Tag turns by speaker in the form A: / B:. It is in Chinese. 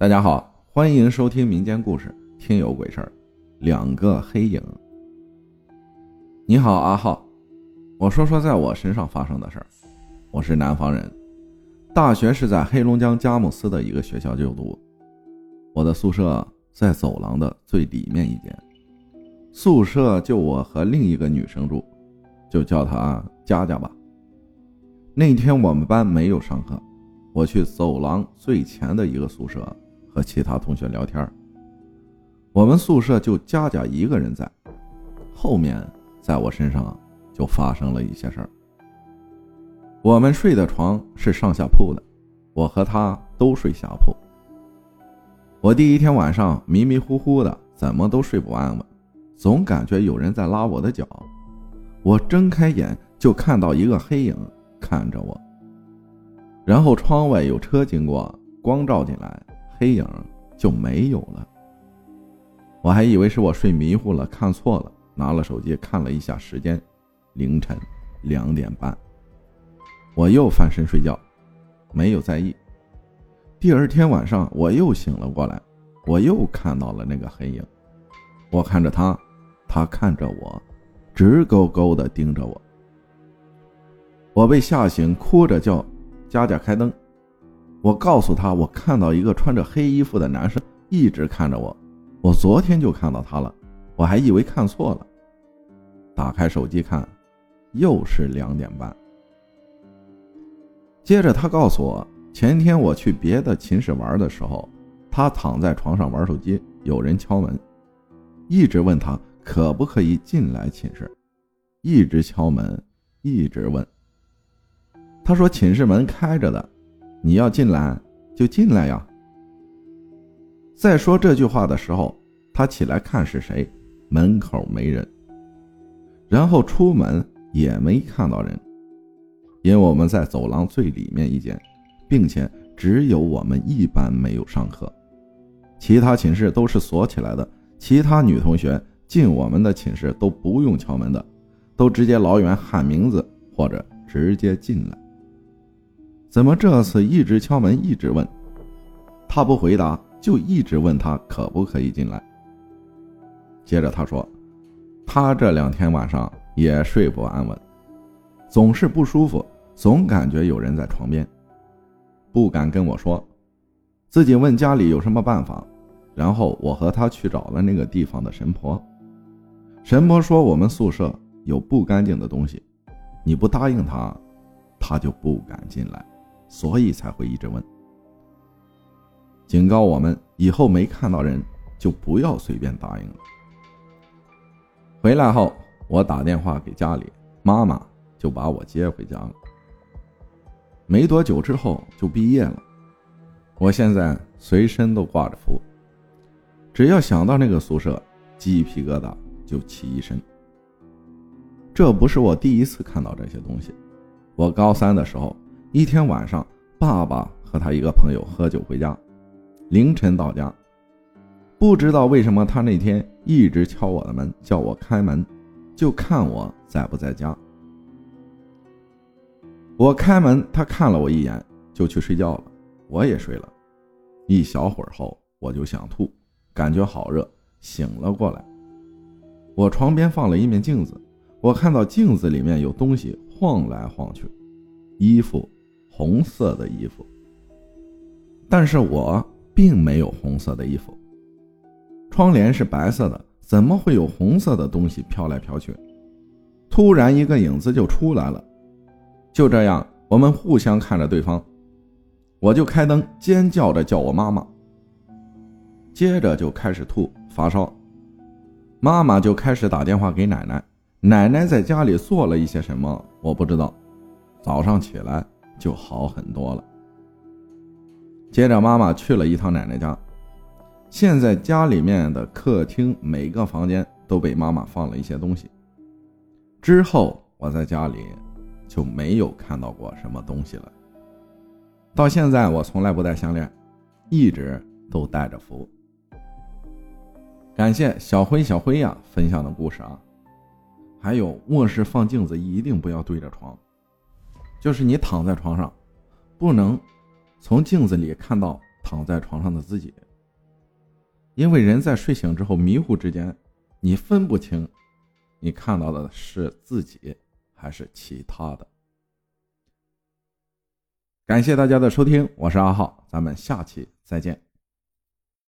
A: 大家好，欢迎收听民间故事《听有鬼事儿》。两个黑影。你好，阿浩，我说说在我身上发生的事儿。我是南方人，大学是在黑龙江佳木斯的一个学校就读。我的宿舍在走廊的最里面一间，宿舍就我和另一个女生住，就叫她佳佳吧。那天我们班没有上课，我去走廊最前的一个宿舍。和其他同学聊天，我们宿舍就佳佳一个人在。后面在我身上就发生了一些事儿。我们睡的床是上下铺的，我和他都睡下铺。我第一天晚上迷迷糊糊的，怎么都睡不安稳，总感觉有人在拉我的脚。我睁开眼就看到一个黑影看着我，然后窗外有车经过，光照进来。黑影就没有了，我还以为是我睡迷糊了，看错了，拿了手机看了一下时间，凌晨两点半。我又翻身睡觉，没有在意。第二天晚上我又醒了过来，我又看到了那个黑影，我看着他，他看着我，直勾勾的盯着我。我被吓醒，哭着叫佳佳开灯。我告诉他，我看到一个穿着黑衣服的男生一直看着我。我昨天就看到他了，我还以为看错了。打开手机看，又是两点半。接着他告诉我，前天我去别的寝室玩的时候，他躺在床上玩手机，有人敲门，一直问他可不可以进来寝室，一直敲门，一直问。他说寝室门开着的。你要进来就进来呀。在说这句话的时候，他起来看是谁，门口没人，然后出门也没看到人，因为我们在走廊最里面一间，并且只有我们一班没有上课，其他寝室都是锁起来的。其他女同学进我们的寝室都不用敲门的，都直接老远喊名字或者直接进来。怎么这次一直敲门，一直问，他不回答，就一直问他可不可以进来。接着他说，他这两天晚上也睡不安稳，总是不舒服，总感觉有人在床边，不敢跟我说，自己问家里有什么办法。然后我和他去找了那个地方的神婆，神婆说我们宿舍有不干净的东西，你不答应他，他就不敢进来。所以才会一直问，警告我们以后没看到人就不要随便答应了。回来后，我打电话给家里，妈妈就把我接回家了。没多久之后就毕业了，我现在随身都挂着符，只要想到那个宿舍，鸡皮疙瘩就起一身。这不是我第一次看到这些东西，我高三的时候。一天晚上，爸爸和他一个朋友喝酒回家，凌晨到家。不知道为什么，他那天一直敲我的门，叫我开门，就看我在不在家。我开门，他看了我一眼，就去睡觉了。我也睡了。一小会儿后，我就想吐，感觉好热，醒了过来。我床边放了一面镜子，我看到镜子里面有东西晃来晃去，衣服。红色的衣服，但是我并没有红色的衣服。窗帘是白色的，怎么会有红色的东西飘来飘去？突然，一个影子就出来了。就这样，我们互相看着对方，我就开灯，尖叫着叫我妈妈。接着就开始吐发烧，妈妈就开始打电话给奶奶，奶奶在家里做了一些什么，我不知道。早上起来。就好很多了。接着，妈妈去了一趟奶奶家。现在家里面的客厅每个房间都被妈妈放了一些东西。之后，我在家里就没有看到过什么东西了。到现在，我从来不戴项链，一直都戴着符。感谢小辉小辉呀分享的故事啊，还有卧室放镜子一定不要对着床。就是你躺在床上，不能从镜子里看到躺在床上的自己。因为人在睡醒之后迷糊之间，你分不清，你看到的是自己还是其他的。感谢大家的收听，我是阿浩，咱们下期再见。